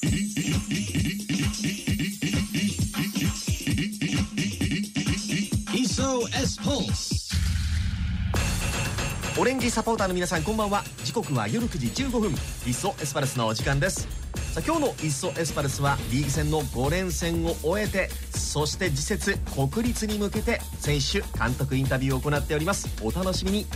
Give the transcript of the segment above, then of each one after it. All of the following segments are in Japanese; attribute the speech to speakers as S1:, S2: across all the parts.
S1: SOS Pulse. オレンジサポーターの皆さんこんばんは。時刻は夜9時15分。イッソエスパルスのお時間です。さあ今日のイッソエスパルスはリーグ戦の5連戦を終えてそして次節国立に向けて選手監督インタビューを行っております。お楽しみに。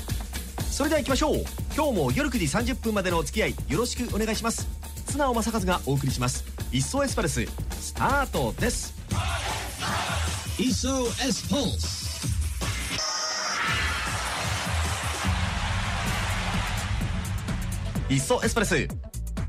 S1: それでは行きましょう。今日も夜9時30分までのお付き合いよろしくお願いします。津直正和がお送りします。イッソエスパルススタートです。
S2: SOS Pulse
S1: いっそエスプレス。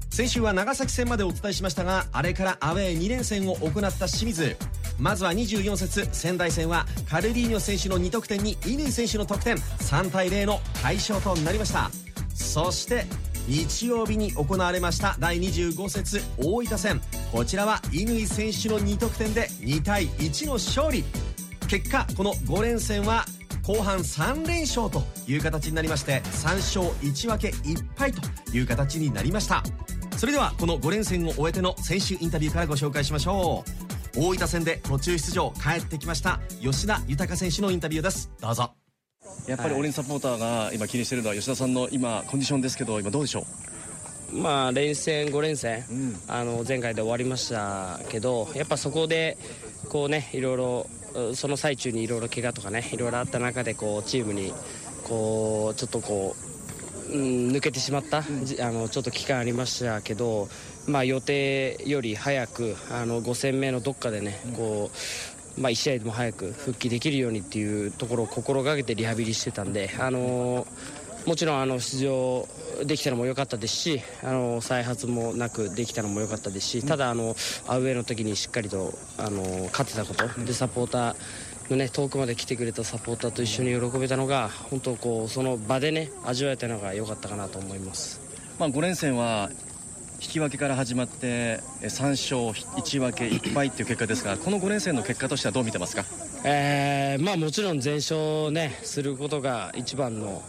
S1: 先週は長崎戦までお伝えしましたがあれからアウェー2連戦を行った清水。まずは24節仙台戦はカルディーニョ選手の2得点に乾選手の得点。3対0の快勝となりました。そして日曜日に行われました第25節大分戦。こちらは乾選手の2得点で2対1の勝利。結果この5連戦は後半3連勝という形になりまして3勝1分け1敗という形になりました。それではこの5連戦を終えての選手インタビューからご紹介しましょう。大分戦で途中出場帰ってきました吉田豊選手のインタビューです。どうぞ。
S3: やっぱりオレンジサポーターが今気にしてるのは吉田さんの今コンディションですけど今どうでしょ
S4: う？まあ連戦5連戦、うん、あの前回で終わりましたけどやっぱそこでこうねいろいろその最中にいろいろ怪我とかねいろいろあった中でこうチームにこうちょっとこう、うん、抜けてしまった、うん、あのちょっと期間ありましたけど、まあ、予定より早くあの5戦目のどっかでね、こうまあ、1試合でも早く復帰できるようにっていうところを心がけてリハビリしてたんで、あのもちろんあの出場できたのも良かったですしあの再発もなくできたのも良かったですしただあのアウェーの時にしっかりとあの勝てたこと。でサポーターのね遠くまで来てくれたサポーターと一緒に喜べたのが本当こうその場でね味わえたのが良かったかなと思います。
S3: まあ5連戦は引き分けから始まって3勝1分け1敗という結果ですがこの5連戦の結果としてはどう見てますか、
S4: えーまあ、もちろん全勝、ね、することが一番の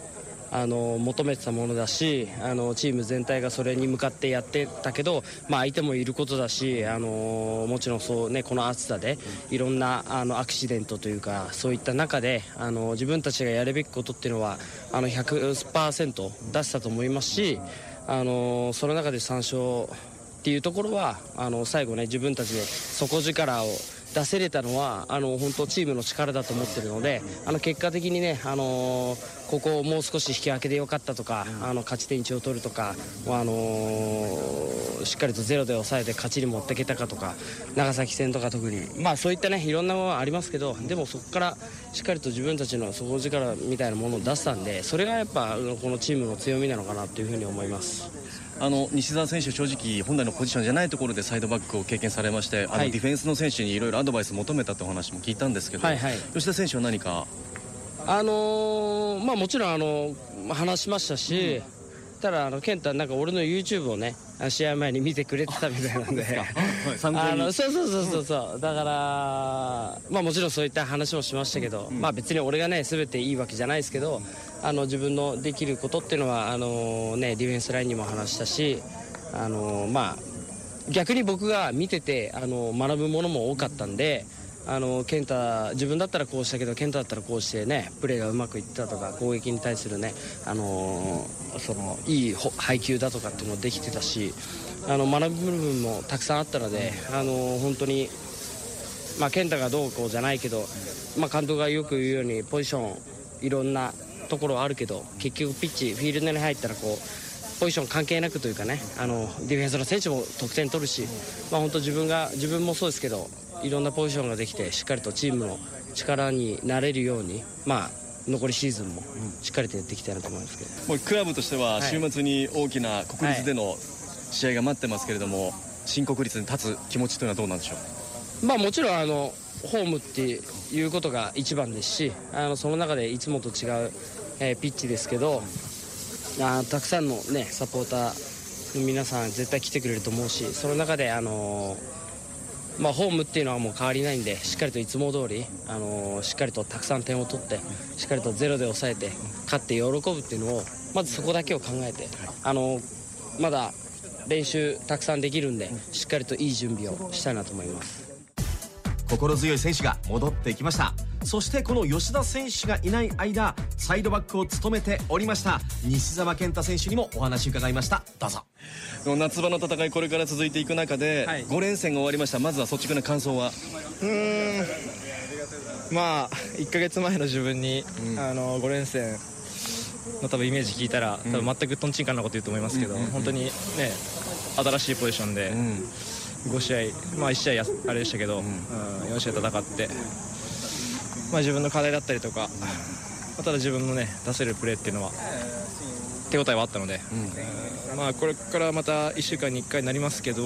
S4: あの求めてたものだしあのチーム全体がそれに向かってやってたけど、まあ、相手もいることだしあのもちろんそう、ね、この暑さでいろんなあのアクシデントというかそういった中であの自分たちがやるべきことっていうのはあの100%出したと思いますしあのその中で3勝っていうところはあの最後ね自分たちで底力を出せれたのはあの本当チームの力だと思ってるのであの結果的にね、あのー、ここをもう少し引き分けでよかったとか、あの勝ち点1を取るとか、あのー、しっかりとゼロで抑えて勝ちに持っていけたかとか長崎戦とか特に、まあ、そういったねいろんなものはありますけどでもそこからしっかりと自分たちの底力みたいなものを出したんでそれがやっぱこのチームの強みなのかなというふうに思います。
S3: あの西澤選手、正直本来のポジションじゃないところでサイドバックを経験されまして、あのディフェンスの選手にいろいろアドバイス求めたという話も聞いたんですけど、はいはい、吉田選手は何か？
S4: あのー、まあ、もちろんあの話しましたし、うん。たらあの健太なんか俺の YouTube をね試合前に見てくれてたみたいなんで。あのそうそうそうそうそう。だからまあもちろんそういった話もしましたけど、うん、まあ別に俺がね全ていいわけじゃないですけどあの自分のできることっていうのはあのねディフェンスラインにも話したしあのまあ逆に僕が見ててあの学ぶものも多かったんであの健太自分だったらこうしたけど健太だったらこうしてねプレーがうまくいったとか攻撃に対するね、あの、そのいい配球だとかっていうのもできてたしあの学ぶ部分もたくさんあったので、あの、本当に、まあ、健太がどうこうじゃないけど、まあ、監督がよく言うようにポジションいろんなところはあるけど結局ピッチフィールドに入ったらこうポジション関係なくというかねあのディフェンスの選手も得点取るし、まあ、本当自分が自分もそうですけどいろんなポジションができてしっかりとチームの力になれるようにまあ残りシーズンもしっかりとやっていきたいなと思いますけど、
S3: もうクラブとしては週末に大きな国立での試合が待ってますけれども、はい、新国立に立つ気持ちというのはどうなんでしょ
S4: う？まあもちろんあのホームっていうことが一番ですしあのその中でいつもと違う、えー、ピッチですけどあたくさんの、ね、サポーターの皆さん絶対来てくれると思うしその中で、あのーまあ、ホームっていうのはもう変わりないんでしっかりといつも通り、あのー、しっかりとたくさん点を取ってしっかりとゼロで抑えて勝って喜ぶっていうのをまずそこだけを考えて、あの、まだ練習たくさんできるんでしっかりといい準備をしたいなと思います。
S1: 心強い選手が戻ってきました。そしてこの吉田選手がいない間サイドバックを務めておりました西澤健太選手にもお話伺いました。どうぞ。
S3: 夏場の戦いこれから続いていく中で、はい、5連戦が終わりました。まずは率直な感想は？うん。
S2: まあ1か月前の自分に、うん、あの5連戦の多分イメージ聞いたら、多分全くとんちんかんなこと言うと思いますけど、うん、本当にね新しいポジションで、5試合、まあ、1試合あれでしたけど、うん、4試合戦って、まあ、自分の課題だったりとか、ただ自分のね出せるプレーっていうのは手応えはあったので、うん、まあ、これからまた1週間に1回になりますけど、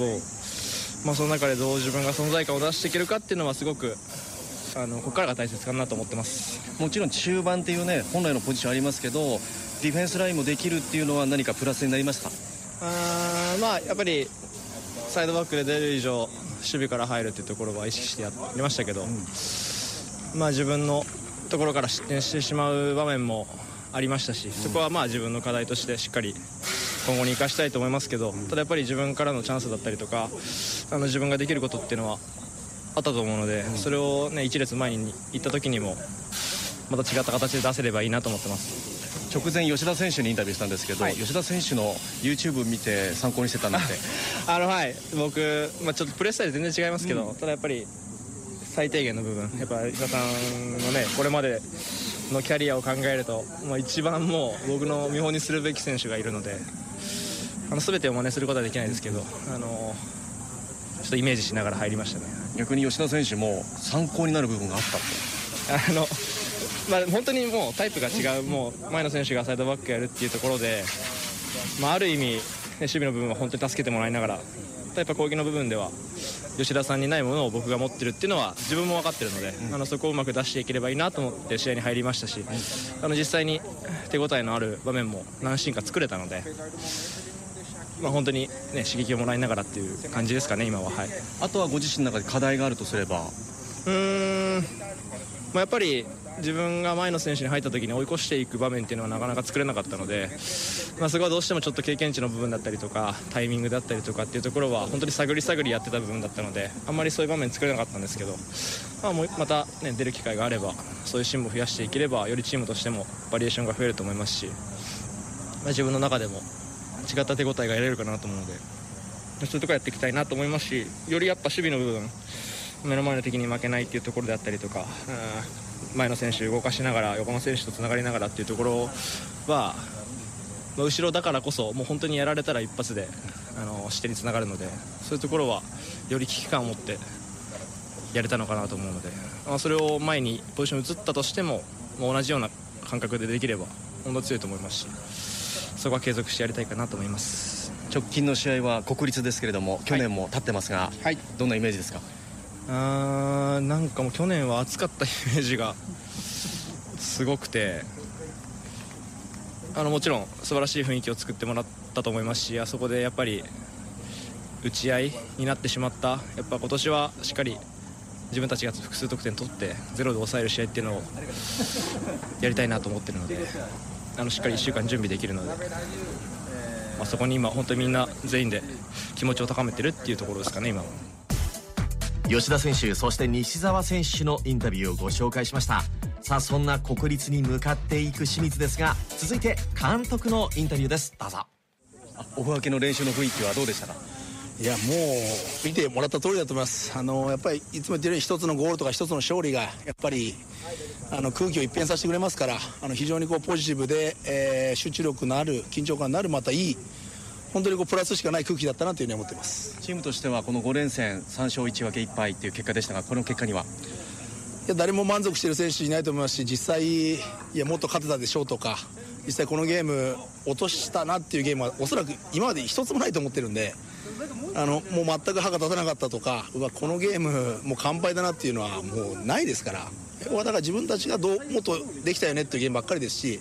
S2: まあ、その中でどう自分が存在感を出していけるかっていうのはすごくあのここからが大切かなと思ってます。
S3: もちろん中盤っていうね本来のポジションありますけどディフェンスラインもできるっていうのは何かプラスになりました？
S2: あまあやっぱりサイドバックで出る以上守備から入るっていうところは意識してやりましたけど、まあ自分のところから失点してしまう場面もありましたし、そこはまあ自分の課題としてしっかり今後に生かしたいと思いますけど、ただやっぱり自分からのチャンスだったりとかあの自分ができることっていうのはあったと思うので、それを、ね、1列前に行った時にもまた違った形で出せればいいなと思ってます。
S3: 直前吉田選手にインタビューしたんですけど、はい、吉田選手の YouTube 見て参考にしてたんて
S2: あのはい。僕、まあ、ちょっとプレースタイル全然違いますけど、うん、ただやっぱり最低限の部分やっぱ吉田さんのねこれまでのキャリアを考えると、まあ、一番もう僕の見本にするべき選手がいるのであの全てを真似することはできないですけどあのちょっとイメージしながら入りましたね。
S3: 逆に吉田選手も参考になる部分があった
S2: と。あのまあ、本当にもうタイプが違うもう前の選手がサイドバックやるっていうところで、まあ、ある意味、ね、守備の部分は本当に助けてもらいながらやっぱ攻撃の部分では吉田さんにないものを僕が持ってるっていうのは自分も分かってるので、うん、あのそこをうまく出していければいいなと思って試合に入りましたし、あの実際に手応えのある場面も何シーンか作れたので。まあ、本当に、ね、刺激をもらいながらっていう感じですかね、今は、はい、
S3: あとはご自身の中で課題があるとすれば。
S2: うん、まあ、やっぱり自分が前の選手に入った時に追い越していく場面っていうのはなかなか作れなかったので、まあ、そこはどうしてもちょっと経験値の部分だったりとかタイミングだったりとかっていうところは本当に探り探りやってた部分だったのであんまりそういう場面作れなかったんですけど、まあ、もうまた、ね、出る機会があればそういうシーンも増やしていければよりチームとしてもバリエーションが増えると思いますし、まあ、自分の中でも違った手応えが得られるかなと思うのでそういうところやっていきたいなと思いますしよりやっぱ守備の部分目の前の敵に負けないっていうところであったりとか、前の選手動かしながら横の選手とつながりながらっていうところは、まあ、後ろだからこそもう本当にやられたら一発であの視点につながるのでそういうところはより危機感を持ってやれたのかなと思うので、まあ、それを前にポジション移ったとしてももう同じような感覚でできれば本当強いと思いますしそこは継続してやりたいかなと思います。
S3: 直近の試合は国立ですけれども去年も立ってますが、はい、どんなイメージですか？
S2: あなんかもう去年は暑かったイメージがすごくてあのもちろん素晴らしい雰囲気を作ってもらったと思いますしあそこでやっぱり打ち合いになってしまったやっぱ今年はしっかり自分たちが複数得点取ってゼロで抑える試合っていうのをやりたいなと思ってるのであのしっかり1週間準備できるので、まあ、そこに今本当にみんな全員で気持ちを高めてるっていうところですかね今は。
S1: 吉田選手そして西澤選手のインタビューをご紹介しました。さあそんな国立に向かっていく清水ですが続いて監督のインタビューです。どうぞ。
S3: オフ明けの練習の雰囲気はどうでしたか？
S5: いやもう見てもらった通りだと思います。あのやっぱりいつも言ってるように一つのゴールとか一つの勝利がやっぱりあの空気を一変させてくれますからあの非常にこうポジティブで、えー、集中力のある緊張感のあるまたいい本当にこうプラスしかない空気だったなというふうに思ってます。
S3: チームとしてはこの5連戦3勝1分け1敗という結果でしたがこの結果には？
S5: いや誰も満足している選手いないと思いますし実際いやもっと勝てたでしょうとか実際このゲーム落としたなっていうゲームはおそらく今まで一つもないと思ってるんであのもう全く歯が立たなかったとかうわこのゲームもう完敗だなっていうのはもうないですからだから自分たちがどうもっとできたよねっていうゲームばっかりですし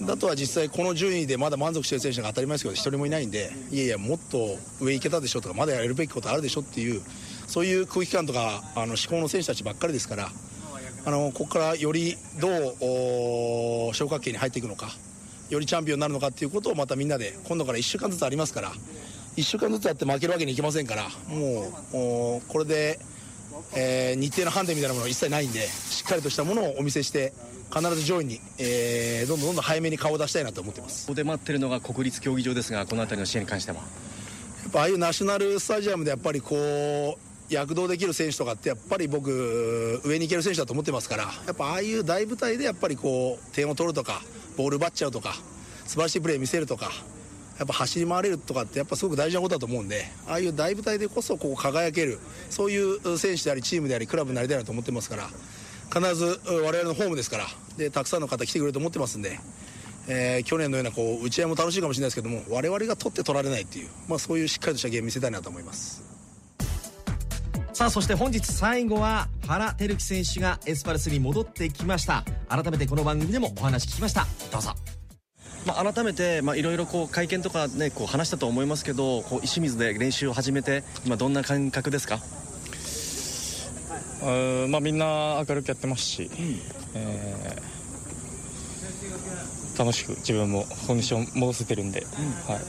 S5: だとは実際この順位でまだ満足している選手が当たり前ですけど一人もいないんでいやいやもっと上行けたでしょとかまだやるべきことあるでしょっていうそういう空気感とかあの思考の選手たちばっかりですからあのここからよりどう昇格圏に入っていくのかよりチャンピオンになるのかっていうことをまたみんなで今度から1週間ずつありますから1週間ずつやって負けるわけにいきませんからもうこれで、えー、日程の判定みたいなものは一切ないんでしっかりとしたものをお見せして必ず上位に、えー、どんどんどんどん早めに顔を出したいなと思ってます。
S3: ここで待ってるのが国立競技場ですがこの辺りの試合に関しては。や
S5: っぱああいうナショナルスタジアムでやっぱりこう躍動できる選手とかってやっぱり僕上に行ける選手だと思ってますからやっぱああいう大舞台でやっぱりこう点を取るとかボール奪っちゃうとか素晴らしいプレー見せるとかやっぱ走り回れるとかってやっぱすごく大事なことだと思うんでああいう大舞台でこそこう輝けるそういう選手でありチームでありクラブになりたいなと思ってますから必ず我々のホームですからでたくさんの方来てくれると思ってますんで、えー、去年のようなこう打ち合いも楽しいかもしれないですけども我々が取って取られないっていう、まあ、そういうしっかりとしたゲーム見せたいなと思います。
S1: さあそして本日最後は原輝樹選手がエスパルスに戻ってきました。改めてこの番組でもお話聞きました。どうぞ。
S3: まあ、改めていろいろ会見とか、ね、こう話したと思いますけどこう石水で練習を始めて今どんな感覚ですか？
S6: あ、まあ、みんな明るくやってますし、うん、えー、楽しく自分もコンディション戻せてるんで、うん、は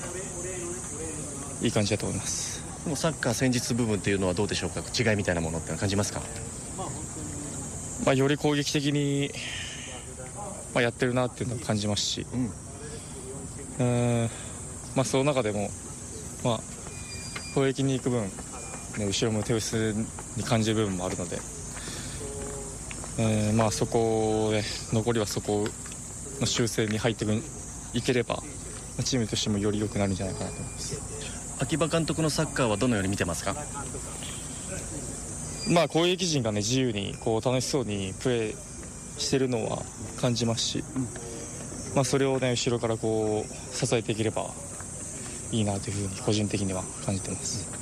S6: い、いい感じだと思います。
S3: でもサッカー戦術部分っていうのはどうでしょうか？違いみたいなものって感じますか、
S6: まあ、より攻撃的に、まあ、やってるなっていうのを感じますし、うんうん。まあ、その中でも、まあ、攻撃に行く分、ね、後ろも手薄に感じる部分もあるので、えーまあ、そこで残りはそこの修正に入っていければチームとしてもより良くなるんじゃないかなと思います。
S3: 秋葉監督のサッカーはどのように見てますか？
S6: まあ、攻撃陣が、ね、自由にこう楽しそうにプレーしてるのは感じますし、うんまあ、それを、ね、後ろからこう支えていければいいなというふうに個人的には感じてます。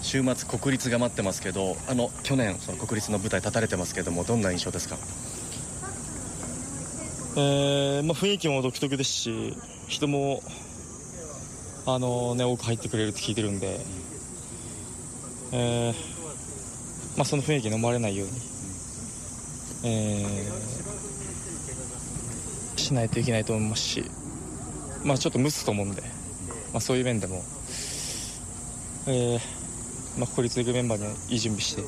S3: 週末国立が待ってますけどあの去年その国立の舞台立たれてますけどもどんな印象ですか？
S6: えーまあ、雰囲気も独特ですし人もあの、ね、多く入ってくれるって聞いてるんで、えーまあ、その雰囲気に飲まれないように、えーしないといけないと思いますし、まあ、ちょっと蒸すと思うんで、まあ、そういう面でも、えーまあ、国立行くメンバーにはいい準備して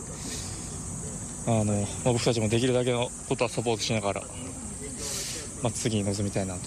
S6: あの、まあ、僕たちもできるだけのことはサポートしながら、まあ、次に臨みたいなと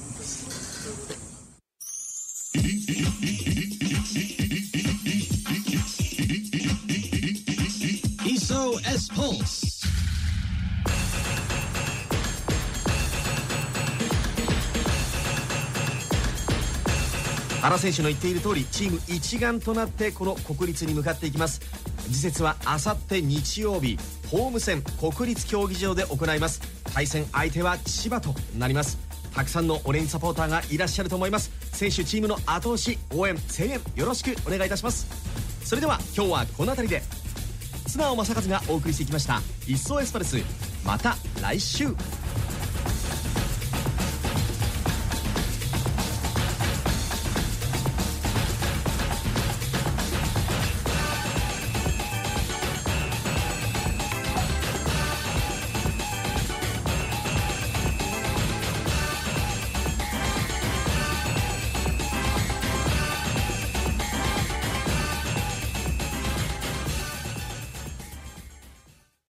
S6: 原選手の言っている通りチーム一丸となってこの国立に向かっていきます。次節はあさって日曜日ホーム戦国立競技場で行います。対戦相手は千葉となります。たくさんのオレンジサポーターがいらっしゃると思います。選手チームの後押し応援声援よろしくお願いいたします。それでは今日はこの辺りで綱尾正和がお送りしてきました「一層エスパルス」また来週。